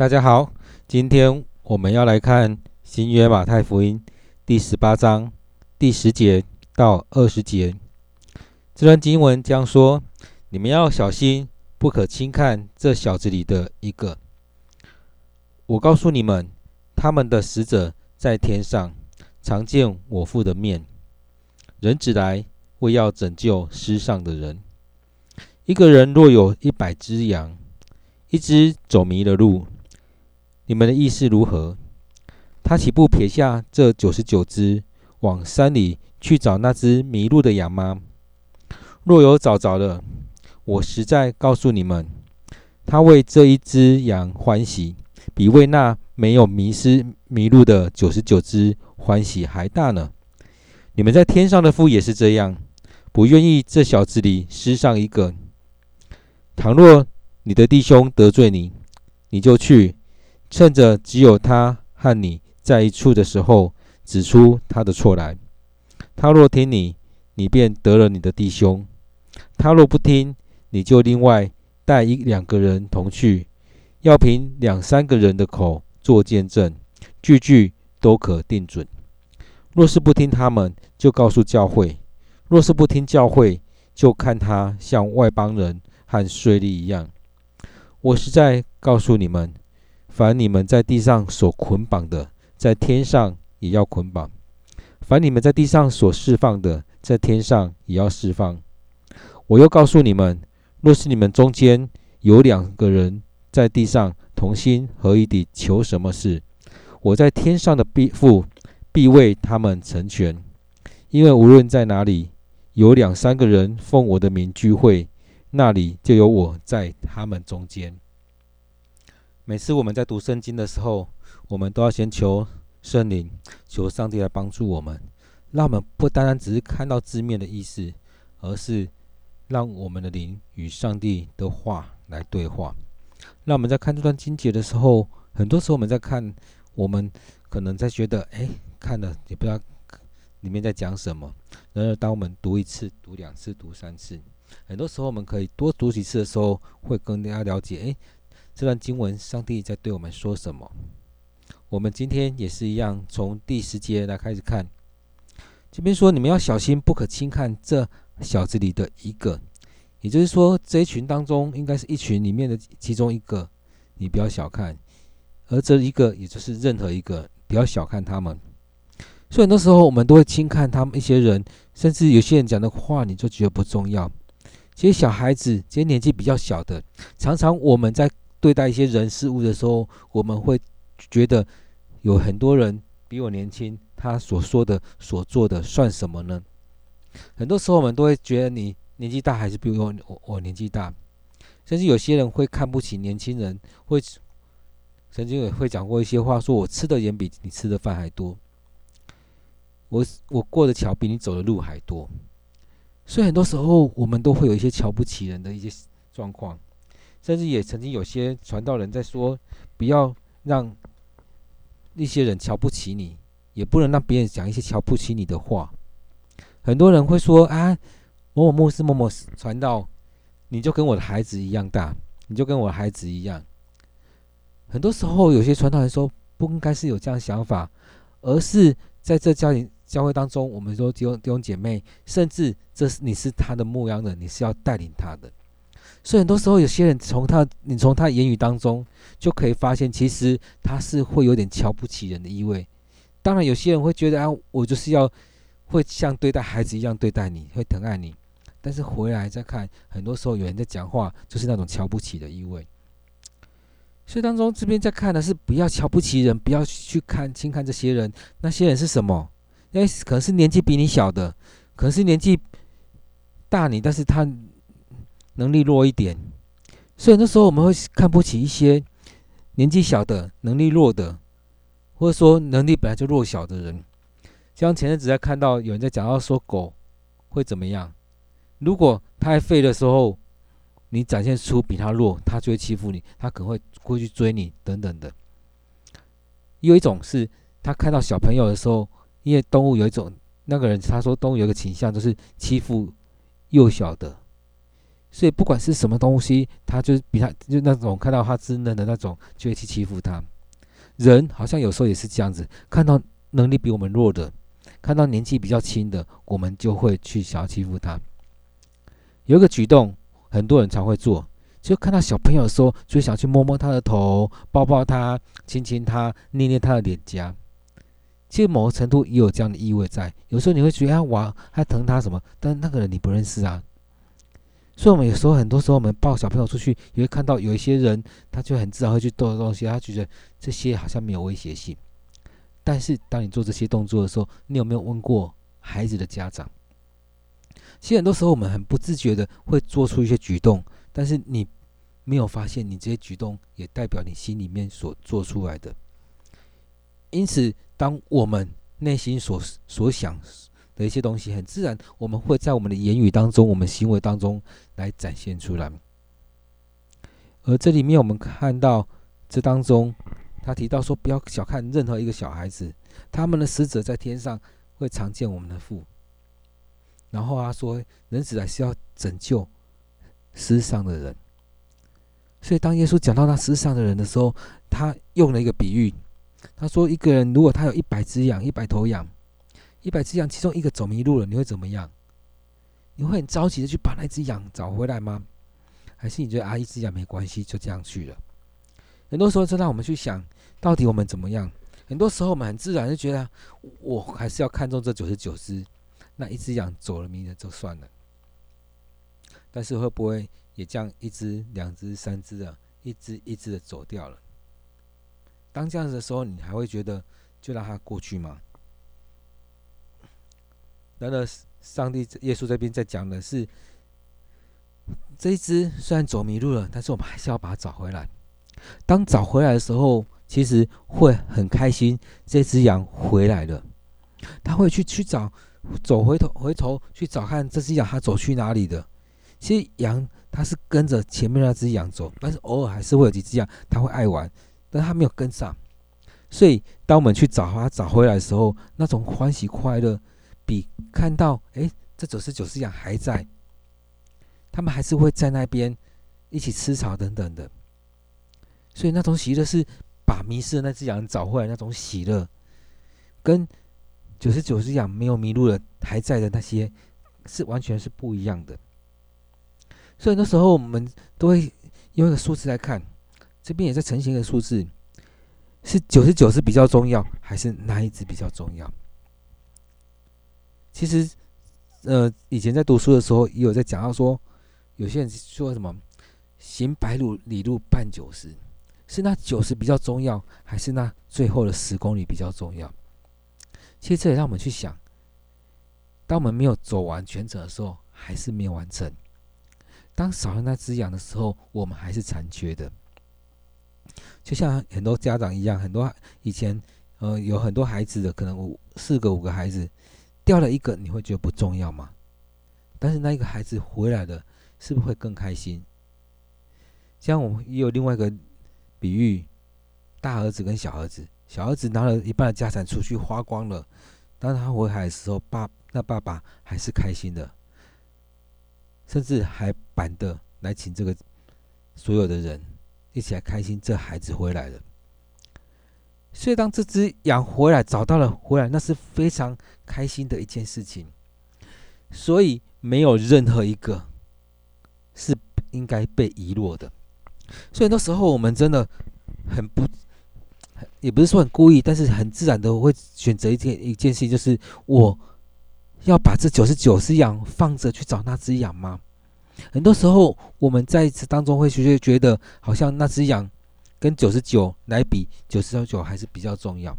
大家好，今天我们要来看新约马太福音第十八章第十节到二十节。这段经文将说：你们要小心，不可轻看这小子里的一个。我告诉你们，他们的使者在天上常见我父的面。人子来，为要拯救失丧的人。一个人若有一百只羊，一只走迷了路，你们的意思如何？他岂不撇下这九十九只，往山里去找那只迷路的羊吗？若有找着了，我实在告诉你们，他为这一只羊欢喜，比为那没有迷失迷路的九十九只欢喜还大呢。你们在天上的父也是这样，不愿意这小子里失上一个。倘若你的弟兄得罪你，你就去。趁着只有他和你在一处的时候，指出他的错来。他若听你，你便得了你的弟兄；他若不听，你就另外带一两个人同去，要凭两三个人的口做见证，句句都可定准。若是不听他们，就告诉教会；若是不听教会，就看他像外邦人和税吏一样。我实在告诉你们。凡你们在地上所捆绑的，在天上也要捆绑；凡你们在地上所释放的，在天上也要释放。我又告诉你们：若是你们中间有两个人在地上同心合意地求什么事，我在天上的父必为他们成全。因为无论在哪里有两三个人奉我的名聚会，那里就有我在他们中间。每次我们在读圣经的时候，我们都要先求圣灵，求上帝来帮助我们，让我们不单单只是看到字面的意思，而是让我们的灵与上帝的话来对话。让我们在看这段经节的时候，很多时候我们在看，我们可能在觉得，哎，看了也不知道里面在讲什么。然而，当我们读一次、读两次、读三次，很多时候我们可以多读几次的时候，会更加了解，哎。这段经文，上帝在对我们说什么？我们今天也是一样，从第十节来开始看。这边说，你们要小心，不可轻看这小子里的一个。也就是说，这一群当中，应该是一群里面的其中一个，你不要小看。而这一个，也就是任何一个，不要小看他们。所以很多时候，我们都会轻看他们一些人，甚至有些人讲的话，你就觉得不重要。其实小孩子，这些年纪比较小的，常常我们在。对待一些人事物的时候，我们会觉得有很多人比我年轻，他所说的、所做的算什么呢？很多时候我们都会觉得你年纪大还是比我我我年纪大，甚至有些人会看不起年轻人，会曾经也会讲过一些话，说我吃的盐比你吃的饭还多，我我过的桥比你走的路还多，所以很多时候我们都会有一些瞧不起人的一些状况。甚至也曾经有些传道人在说，不要让那些人瞧不起你，也不能让别人讲一些瞧不起你的话。很多人会说啊，某某牧师、某某传道，你就跟我的孩子一样大，你就跟我的孩子一样。很多时候，有些传道人说，不应该是有这样想法，而是在这家庭教会当中，我们说弟兄弟兄姐妹，甚至这是你是他的牧羊人，你是要带领他的。所以很多时候，有些人从他，你从他言语当中就可以发现，其实他是会有点瞧不起人的意味。当然，有些人会觉得啊，我就是要会像对待孩子一样对待你，会疼爱你。但是回来再看，很多时候有人在讲话，就是那种瞧不起的意味。所以当中这边在看的是不要瞧不起人，不要去看轻看这些人。那些人是什么？因为可能是年纪比你小的，可能是年纪大你，但是他。能力弱一点，所以那时候我们会看不起一些年纪小的、能力弱的，或者说能力本来就弱小的人。像前阵子在看到有人在讲到说狗会怎么样，如果它还废的时候，你展现出比它弱，它就会欺负你，它可能会会去追你等等的。有一种是他看到小朋友的时候，因为动物有一种那个人他说动物有一个倾向，就是欺负幼小的。所以不管是什么东西，他就比他就那种看到他稚嫩的那种，就会去欺负他。人好像有时候也是这样子，看到能力比我们弱的，看到年纪比较轻的，我们就会去想要欺负他。有一个举动，很多人常会做，就看到小朋友的时候，就想去摸摸他的头，抱抱他，亲亲他，捏捏他的脸颊。其实某个程度也有这样的意味在。有时候你会觉得他哇，他疼他什么，但那个人你不认识啊。所以，我们有时候很多时候，我们抱小朋友出去，也会看到有一些人，他就很自然会去逗东西，他觉得这些好像没有威胁性。但是，当你做这些动作的时候，你有没有问过孩子的家长？其实很多时候，我们很不自觉的会做出一些举动，但是你没有发现，你这些举动也代表你心里面所做出来的。因此，当我们内心所所想的一些东西，很自然，我们会在我们的言语当中、我们行为当中来展现出来。而这里面，我们看到这当中，他提到说，不要小看任何一个小孩子，他们的使者在天上会常见我们的父。然后他说，人子来是要拯救世上的人。所以，当耶稣讲到那世上的人的时候，他用了一个比喻。他说：“一个人如果他有一百只羊，一百头羊，一百只羊其中一个走迷路了，你会怎么样？你会很着急的去把那只羊找回来吗？还是你觉得啊，一只羊没关系，就这样去了？很多时候，就让我们去想到底我们怎么样？很多时候，我们很自然就觉得，我还是要看重这九十九只，那一只羊走了迷了就算了。但是会不会也这样一只、两只、三只的，一只一只的走掉了？”当这样子的时候，你还会觉得就让它过去吗？然而，上帝耶稣这边在讲的是，这一只虽然走迷路了，但是我们还是要把它找回来。当找回来的时候，其实会很开心，这只羊回来了。他会去去找，走回头回头去找看这只羊，它走去哪里的。其实羊它是跟着前面那只羊走，但是偶尔还是会有几只羊，它会爱玩。但它没有跟上，所以当我们去找它找回来的时候，那种欢喜快乐，比看到哎，这九十九只羊还在，他们还是会在那边一起吃草等等的，所以那种喜乐是把迷失的那只羊找回来那种喜乐，跟九十九只羊没有迷路的还在的那些是完全是不一样的。所以那时候我们都会用一个数字来看。这边也在成型一个数字，是九十九是比较重要，还是哪一只比较重要？其实，呃，以前在读书的时候也有在讲到说，有些人说什么“行百里路半九十”，是那九十比较重要，还是那最后的十公里比较重要？其实这也让我们去想，当我们没有走完全程的时候，还是没有完成；当少了那只羊的时候，我们还是残缺的。就像很多家长一样，很多以前，呃，有很多孩子的，可能五四个五个孩子，掉了一个，你会觉得不重要吗？但是那一个孩子回来了，是不是会更开心？像我们也有另外一个比喻，大儿子跟小儿子，小儿子拿了一半的家产出去花光了，当他回来的时候，爸那爸爸还是开心的，甚至还板的来请这个所有的人。一起来开心，这孩子回来了。所以当这只羊回来，找到了回来，那是非常开心的一件事情。所以没有任何一个是应该被遗落的。所以那时候我们真的很不，也不是说很故意，但是很自然的会选择一件一件事，就是我要把这九十九只羊放着去找那只羊吗？很多时候，我们在这当中会觉觉得，好像那只羊跟九十九来比，九十九还是比较重要。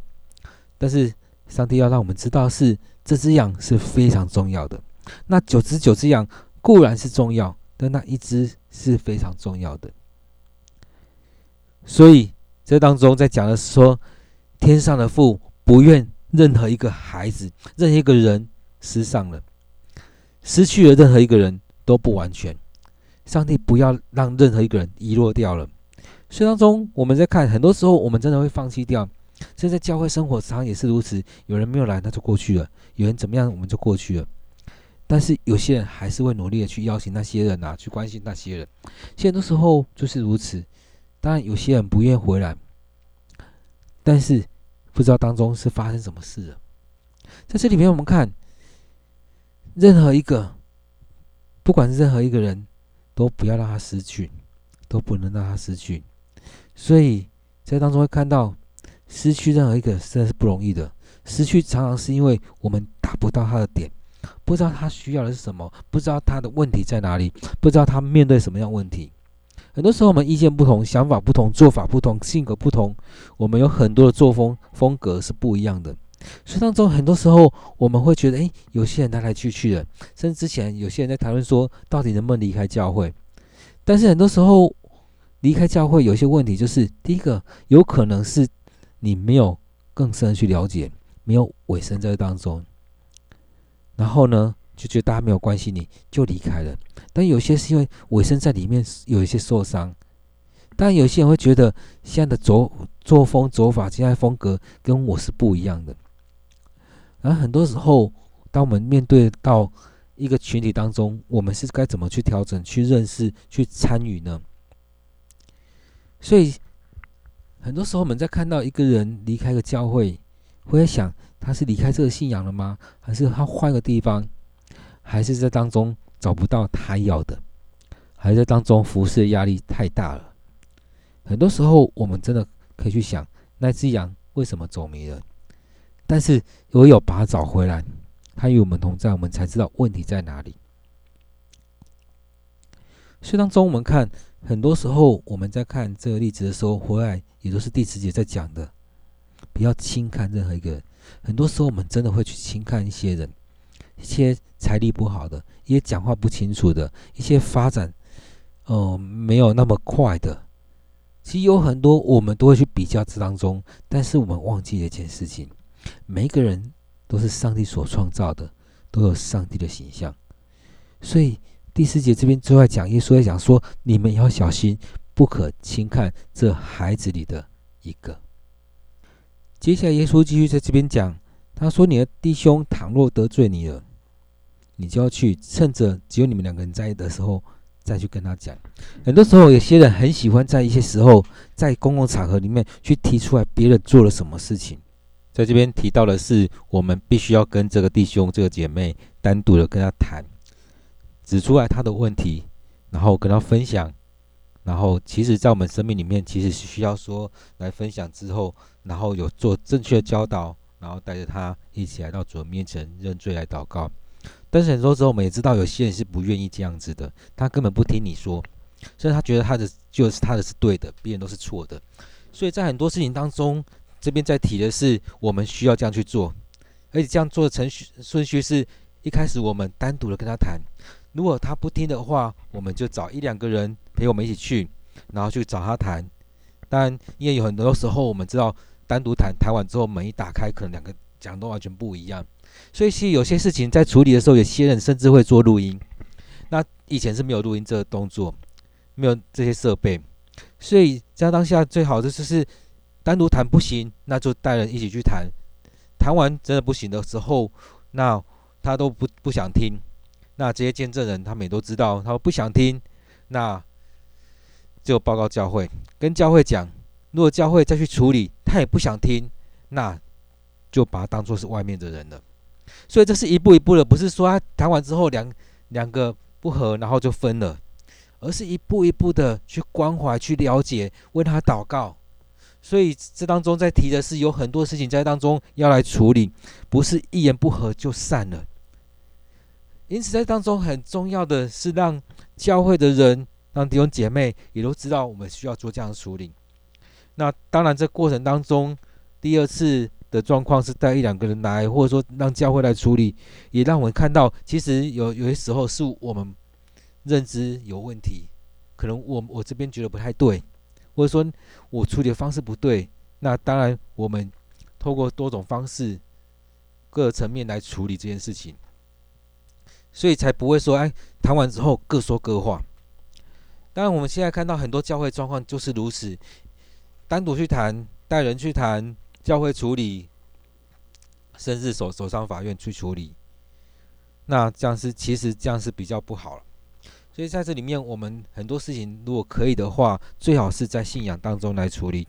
但是，上帝要让我们知道是，这只羊是非常重要的。那九十九只羊固然是重要，但那一只是非常重要的。所以，这当中在讲的是说，天上的父不愿任何一个孩子、任何一个人失丧了，失去了任何一个人。都不完全，上帝不要让任何一个人遗落掉了。所以当中，我们在看，很多时候我们真的会放弃掉。现在教会生活常常也是如此，有人没有来，那就过去了；有人怎么样，我们就过去了。但是有些人还是会努力的去邀请那些人啊，去关心那些人。现在的时候就是如此。当然，有些人不愿回来，但是不知道当中是发生什么事了。在这里面，我们看任何一个，不管是任何一个人，都不要让他失去，都不能让他失去。所以在当中会看到，失去任何一个真的是不容易的。失去常常是因为我们达不到他的点，不知道他需要的是什么，不知道他的问题在哪里，不知道他面对什么样问题。很多时候我们意见不同，想法不同，做法不同，性格不同，我们有很多的作风风格是不一样的。所以当中很多时候我们会觉得，诶，有些人来来去去的，甚至之前有些人在谈论说，到底能不能离开教会？但是很多时候离开教会有些问题，就是第一个有可能是你没有更深的去了解。没有委身在当中，然后呢，就觉得大家没有关心你，就离开了。但有些是因为委身在里面有一些受伤，但有些人会觉得现在的走作风走法、现在风格跟我是不一样的。而很多时候，当我们面对到一个群体当中，我们是该怎么去调整、去认识、去参与呢？所以，很多时候我们在看到一个人离开个教会。会在想，他是离开这个信仰了吗？还是他换个地方？还是在当中找不到他要的？还是在当中服侍的压力太大了？很多时候，我们真的可以去想，那只羊为什么走迷了？但是唯有把它找回来，它与我们同在，我们才知道问题在哪里。所以当中，我们看，很多时候我们在看这个例子的时候，回来也都是第十节在讲的。不要轻看任何一个人。很多时候，我们真的会去轻看一些人，一些财力不好的，一些讲话不清楚的，一些发展，呃，没有那么快的。其实有很多我们都会去比较这当中，但是我们忘记了一件事情：每一个人都是上帝所创造的，都有上帝的形象。所以第四节这边最后讲，耶稣在讲说：你们要小心，不可轻看这孩子里的一个。接下来，耶稣继续在这边讲，他说：“你的弟兄倘若得罪你了，你就要去趁着只有你们两个人在的时候，再去跟他讲。很多时候，有些人很喜欢在一些时候，在公共场合里面去提出来别人做了什么事情。在这边提到的是，我们必须要跟这个弟兄、这个姐妹单独的跟他谈，指出来他的问题，然后跟他分享。”然后，其实，在我们生命里面，其实是需要说来分享之后，然后有做正确的教导，然后带着他一起来到主的面前认罪来祷告。但是很多时候，我们也知道有些人是不愿意这样子的，他根本不听你说，所以他觉得他的就是他的是对的，别人都是错的。所以在很多事情当中，这边在提的是我们需要这样去做，而且这样做的程序顺序是一开始我们单独的跟他谈。如果他不听的话，我们就找一两个人陪我们一起去，然后去找他谈。但，因为有很多时候我们知道，单独谈谈完之后，门一打开，可能两个讲都完全不一样。所以，其实有些事情在处理的时候，有些人甚至会做录音。那以前是没有录音这个动作，没有这些设备，所以在当下最好的就是单独谈不行，那就带人一起去谈。谈完真的不行的时候，那他都不不想听。那这些见证人，他们也都知道，他们不想听，那就报告教会，跟教会讲。如果教会再去处理，他也不想听，那就把他当作是外面的人了。所以这是一步一步的，不是说他谈完之后两两个不合，然后就分了，而是一步一步的去关怀、去了解，为他祷告。所以这当中在提的是有很多事情在当中要来处理，不是一言不合就散了。因此，在当中很重要的是让教会的人、让弟兄姐妹也都知道，我们需要做这样的处理。那当然，这过程当中，第二次的状况是带一两个人来，或者说让教会来处理，也让我们看到，其实有有些时候是我们认知有问题，可能我我这边觉得不太对，或者说我处理的方式不对。那当然，我们透过多种方式、各层面来处理这件事情。所以才不会说，哎，谈完之后各说各话。当然，我们现在看到很多教会状况就是如此，单独去谈，带人去谈，教会处理，甚至走走上法院去处理。那这样是其实这样是比较不好了。所以在这里面，我们很多事情如果可以的话，最好是在信仰当中来处理。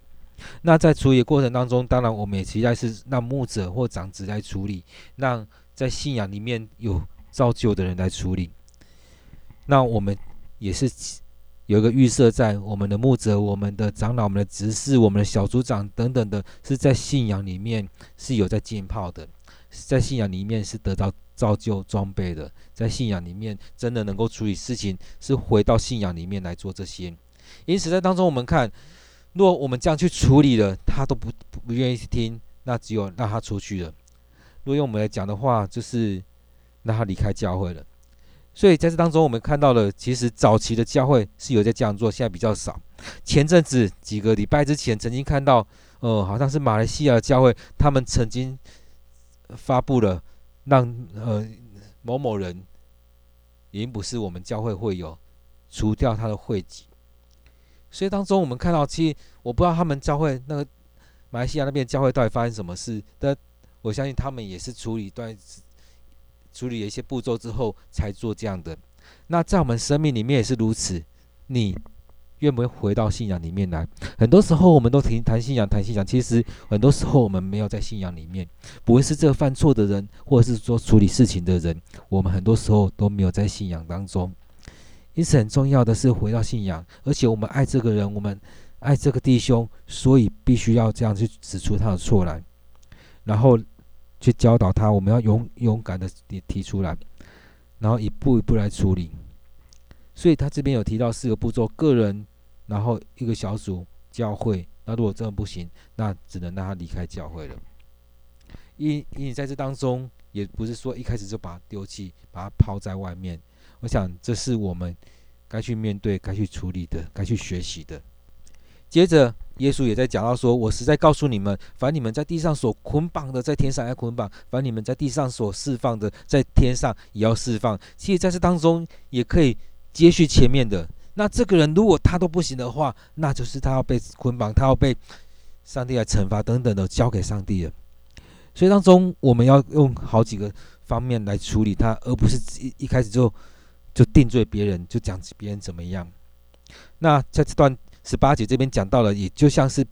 那在处理的过程当中，当然我们也期待是让牧者或长子来处理，让在信仰里面有造就的人来处理。那我们也是有一个预设，在我们的牧者、我们的长老、我们的执事、我们的小组长等等的，是在信仰里面是有在浸泡的，在信仰里面是得到造就装备的，在信仰里面真的能够处理事情，是回到信仰里面来做这些。因此，在当中我们看，若我们这样去处理了，他都不不愿意听，那只有让他出去了。若用我们来讲的话，就是让他离开教会了。所以在这当中，我们看到了，其实早期的教会是有在这样做，现在比较少。前阵子几个礼拜之前，曾经看到，呃，好像是马来西亚教会，他们曾经发布了让呃某某人已经不是我们教会会友，除掉他的会籍。所以当中我们看到，其实我不知道他们教会那个马来西亚那边教会到底发生什么事，但我相信他们也是处理一段。处理了一些步骤之后才做这样的。那在我们生命里面也是如此。你愿不愿意回到信仰里面来？很多时候我们都听谈信仰，谈信仰，其实很多时候我们没有在信仰里面。不会是这个犯错的人，或者是说处理事情的人，我们很多时候都没有在信仰当中。因此很重要的是回到信仰，而且我们爱这个人，我们爱这个弟兄，所以必须要这样去指出他的错来，然后。去教导他，我们要勇勇敢的提出来，然后一步一步来处理。所以他这边有提到四个步骤：个人，然后一个小组，教会。那如果真的不行，那只能让他离开教会了。因因为在这当中，也不是说一开始就把他丢弃，把他抛在外面。我想这是我们该去面对、该去处理的、该去学习的。接着。耶稣也在讲到说：“我实在告诉你们，凡你们在地上所捆绑的，在天上要捆绑；凡你们在地上所释放的，在天上也要释放。”其实在这当中也可以接续前面的。那这个人如果他都不行的话，那就是他要被捆绑，他要被上帝来惩罚等等的，交给上帝了。所以当中我们要用好几个方面来处理他，而不是一一开始就就定罪别人，就讲别人怎么样。那在这段。十八节这边讲到了，也就像是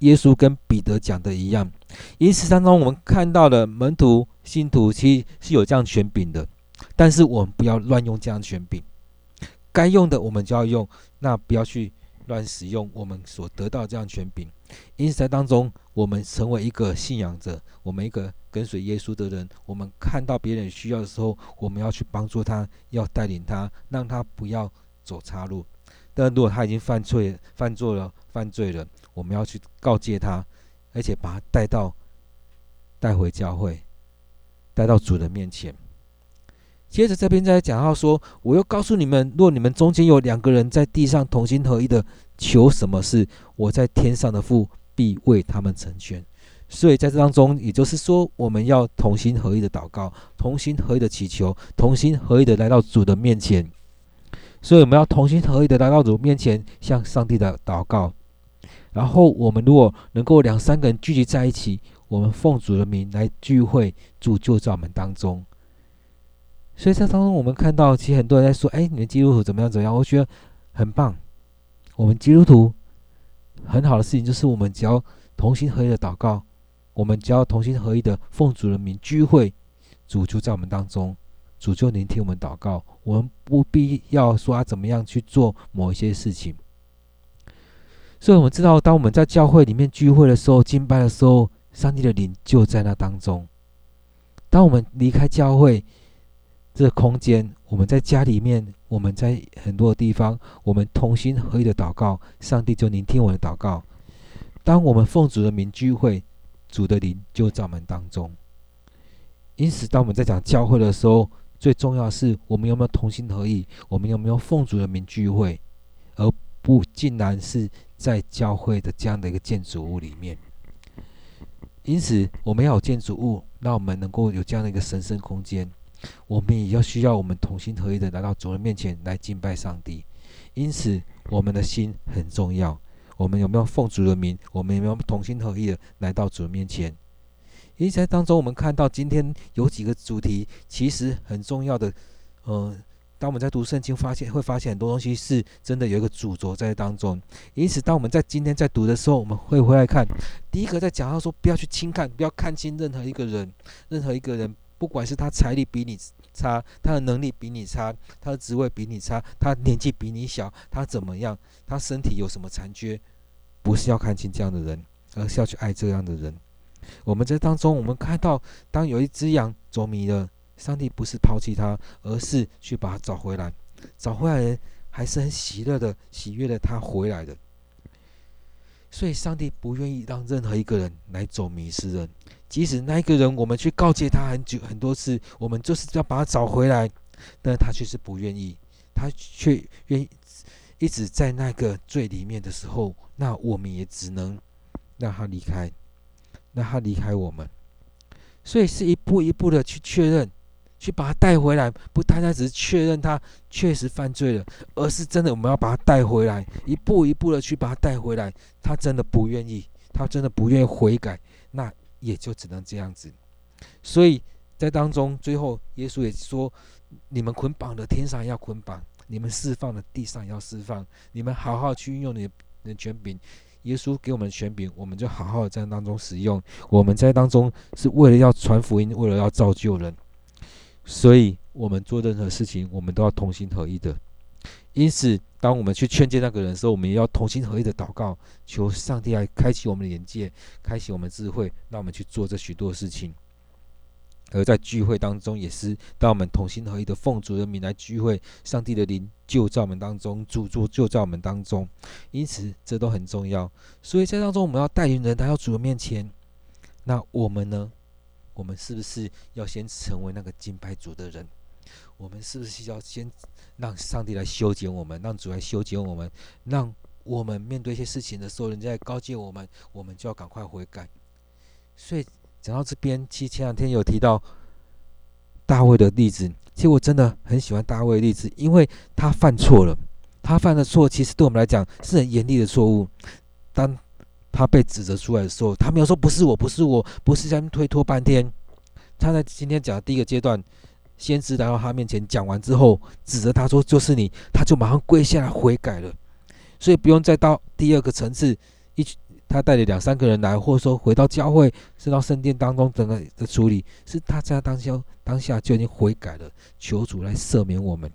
耶稣跟彼得讲的一样。因此当中，我们看到了门徒、信徒其实是有这样权柄的，但是我们不要乱用这样权柄。该用的我们就要用，那不要去乱使用我们所得到这样权柄。因此在当中，我们成为一个信仰者，我们一个跟随耶稣的人，我们看到别人需要的时候，我们要去帮助他，要带领他，让他不要走岔路。但如果他已经犯罪、犯错了、犯罪了，我们要去告诫他，而且把他带到、带回教会，带到主的面前。接着这边再讲到说，我又告诉你们，若你们中间有两个人在地上同心合意的求什么事，我在天上的父必为他们成全。所以在这当中，也就是说，我们要同心合意的祷告，同心合意的祈求，同心合意的来到主的面前。所以我们要同心合意的来到主面前，向上帝的祷告。然后我们如果能够两三个人聚集在一起，我们奉主的名来聚会，主就在我们当中。所以在当中，我们看到其实很多人在说：“哎，你们基督徒怎么样？怎么样？”我觉得很棒。我们基督徒很好的事情就是，我们只要同心合意的祷告，我们只要同心合意的奉主的名聚会，主就在我们当中。主就聆听我们祷告，我们不必要说他怎么样去做某一些事情。所以，我们知道，当我们在教会里面聚会的时候、敬拜的时候，上帝的灵就在那当中。当我们离开教会这空间，我们在家里面，我们在很多地方，我们同心合意的祷告，上帝就聆听我们的祷告。当我们奉主的名聚会，主的灵就在我们当中。因此，当我们在讲教会的时候，最重要的是，我们有没有同心合意？我们有没有奉主的名聚会，而不竟然是在教会的这样的一个建筑物里面。因此，我们要有建筑物，让我们能够有这样的一个神圣空间。我们也要需要我们同心合意的来到主人面前来敬拜上帝。因此，我们的心很重要。我们有没有奉主的名？我们有没有同心合意的来到主人面前？因此在当中，我们看到今天有几个主题，其实很重要的。嗯、呃，当我们在读圣经，发现会发现很多东西是真的有一个主轴在当中。因此，当我们在今天在读的时候，我们会回来看，第一个在讲到说，不要去轻看，不要看轻任何一个人，任何一个人，不管是他财力比你差，他的能力比你差，他的职位比你差，他年纪比你小，他怎么样，他身体有什么残缺，不是要看清这样的人，而是要去爱这样的人。我们在当中，我们看到，当有一只羊走迷了，上帝不是抛弃他，而是去把它找回来。找回来人还是很喜乐的、喜悦的，他回来的。所以，上帝不愿意让任何一个人来走迷失人，即使那一个人我们去告诫他很久很多次，我们就是要把他找回来，但他却是不愿意，他却愿意一直在那个最里面的时候，那我们也只能让他离开。那他离开我们，所以是一步一步的去确认，去把他带回来，不单单只是确认他确实犯罪了，而是真的我们要把他带回来，一步一步的去把他带回来。他真的不愿意，他真的不愿意悔改，那也就只能这样子。所以在当中，最后耶稣也说：“你们捆绑的天上要捆绑，你们释放的地上要释放，你们好好去运用你的权柄。”耶稣给我们权柄，我们就好好的在当中使用。我们在当中是为了要传福音，为了要造就人，所以我们做任何事情，我们都要同心合一的。因此，当我们去劝诫那个人的时候，我们也要同心合一的祷告，求上帝来开启我们的眼界，开启我们智慧，让我们去做这许多事情。而在聚会当中，也是当我们同心合一的奉主的名来聚会，上帝的灵就在我们当中，主住就在我们当中，因此这都很重要。所以在当中，我们要带领人来到主的面前。那我们呢？我们是不是要先成为那个敬拜主的人？我们是不是要先让上帝来修剪我们，让主来修剪我们，让我们面对一些事情的时候，人家来告诫我们，我们就要赶快悔改。所以。讲到这边，其实前两天有提到大卫的例子。其实我真的很喜欢大卫的例子，因为他犯错了，他犯的错其实对我们来讲是很严厉的错误。当他被指责出来的时候，他没有说不是我，不是我，不是在推脱半天。他在今天讲的第一个阶段，先知来到他面前讲完之后，指责他说就是你，他就马上跪下来悔改了。所以不用再到第二个层次一。他带了两三个人来，或者说回到教会，是到圣殿当中整个的处理，是他在当下当下就已经悔改了，求主来赦免我们。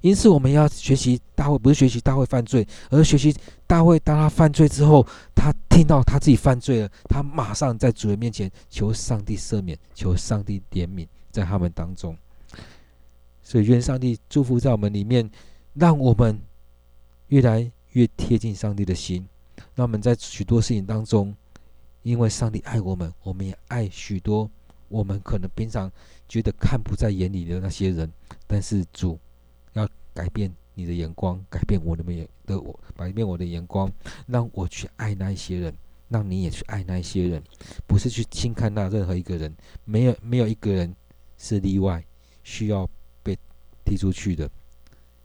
因此，我们要学习大卫，不是学习大卫犯罪，而是学习大卫当他犯罪之后，他听到他自己犯罪了，他马上在主人面前求上帝赦免，求上帝怜悯，在他们当中。所以，愿上帝祝福在我们里面，让我们越来越贴近上帝的心。那我们在许多事情当中，因为上帝爱我们，我们也爱许多我们可能平常觉得看不在眼里的那些人。但是主要改变你的眼光，改变我的眼的我，改变我的眼光，让我去爱那一些人，让你也去爱那一些人，不是去轻看那任何一个人，没有没有一个人是例外，需要被踢出去的。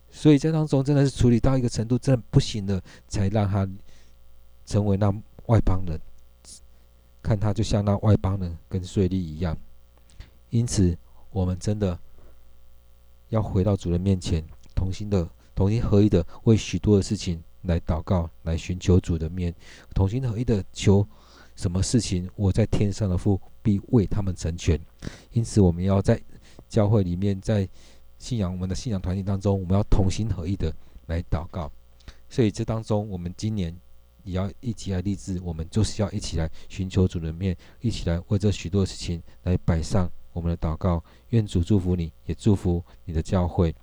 所以在当中真的是处理到一个程度，真的不行了，才让他。成为那外邦人，看他就像那外邦人跟税吏一样。因此，我们真的要回到主人面前，同心的、同心合一的为许多的事情来祷告，来寻求主的面，同心合一的求什么事情，我在天上的父必为他们成全。因此，我们要在教会里面，在信仰我们的信仰团体当中，我们要同心合一的来祷告。所以，这当中我们今年。也要一起来立志，我们就是要一起来寻求主的面，一起来为这许多事情来摆上我们的祷告。愿主祝福你，也祝福你的教会。